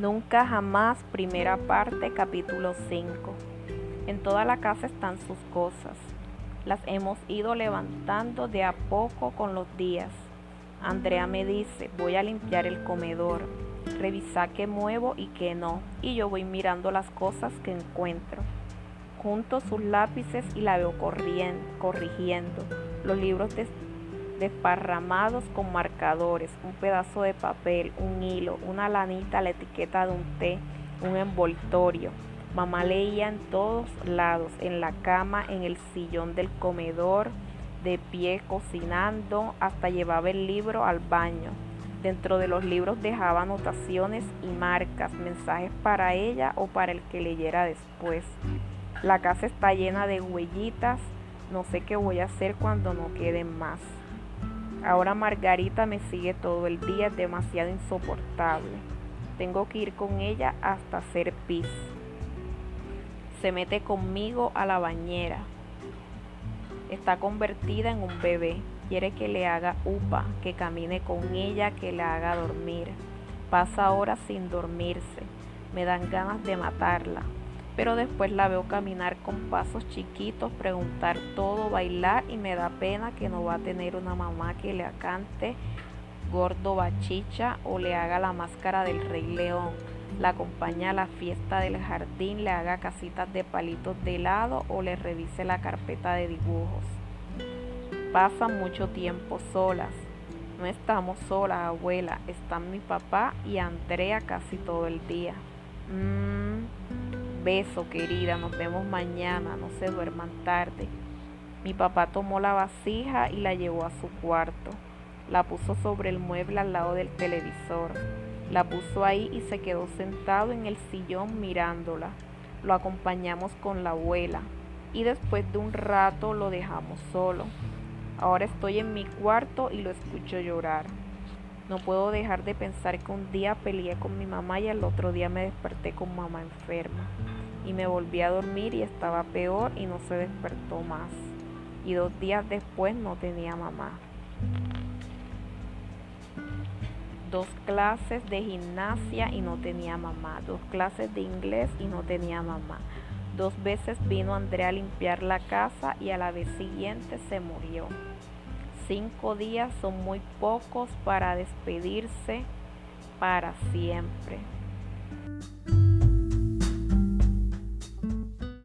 Nunca jamás, primera parte, capítulo 5. En toda la casa están sus cosas. Las hemos ido levantando de a poco con los días. Andrea me dice, voy a limpiar el comedor, revisa qué muevo y qué no, y yo voy mirando las cosas que encuentro. Junto sus lápices y la veo corrigiendo los libros de desparramados con marcadores, un pedazo de papel, un hilo, una lanita, la etiqueta de un té, un envoltorio. Mamá leía en todos lados, en la cama, en el sillón del comedor, de pie cocinando, hasta llevaba el libro al baño. Dentro de los libros dejaba anotaciones y marcas, mensajes para ella o para el que leyera después. La casa está llena de huellitas, no sé qué voy a hacer cuando no queden más. Ahora Margarita me sigue todo el día, es demasiado insoportable. Tengo que ir con ella hasta hacer pis. Se mete conmigo a la bañera. Está convertida en un bebé. Quiere que le haga upa, que camine con ella, que le haga dormir. Pasa horas sin dormirse. Me dan ganas de matarla pero después la veo caminar con pasos chiquitos, preguntar todo, bailar y me da pena que no va a tener una mamá que le acante gordo bachicha o le haga la máscara del rey león, la acompañe a la fiesta del jardín, le haga casitas de palitos de helado o le revise la carpeta de dibujos. Pasan mucho tiempo solas. No estamos solas, abuela. Están mi papá y Andrea casi todo el día. Mm, Beso, querida, nos vemos mañana, no se duerman tarde. Mi papá tomó la vasija y la llevó a su cuarto. La puso sobre el mueble al lado del televisor. La puso ahí y se quedó sentado en el sillón mirándola. Lo acompañamos con la abuela y después de un rato lo dejamos solo. Ahora estoy en mi cuarto y lo escucho llorar. No puedo dejar de pensar que un día peleé con mi mamá y al otro día me desperté con mamá enferma. Y me volví a dormir y estaba peor y no se despertó más. Y dos días después no tenía mamá. Dos clases de gimnasia y no tenía mamá. Dos clases de inglés y no tenía mamá. Dos veces vino Andrea a limpiar la casa y a la vez siguiente se murió. Cinco días son muy pocos para despedirse para siempre.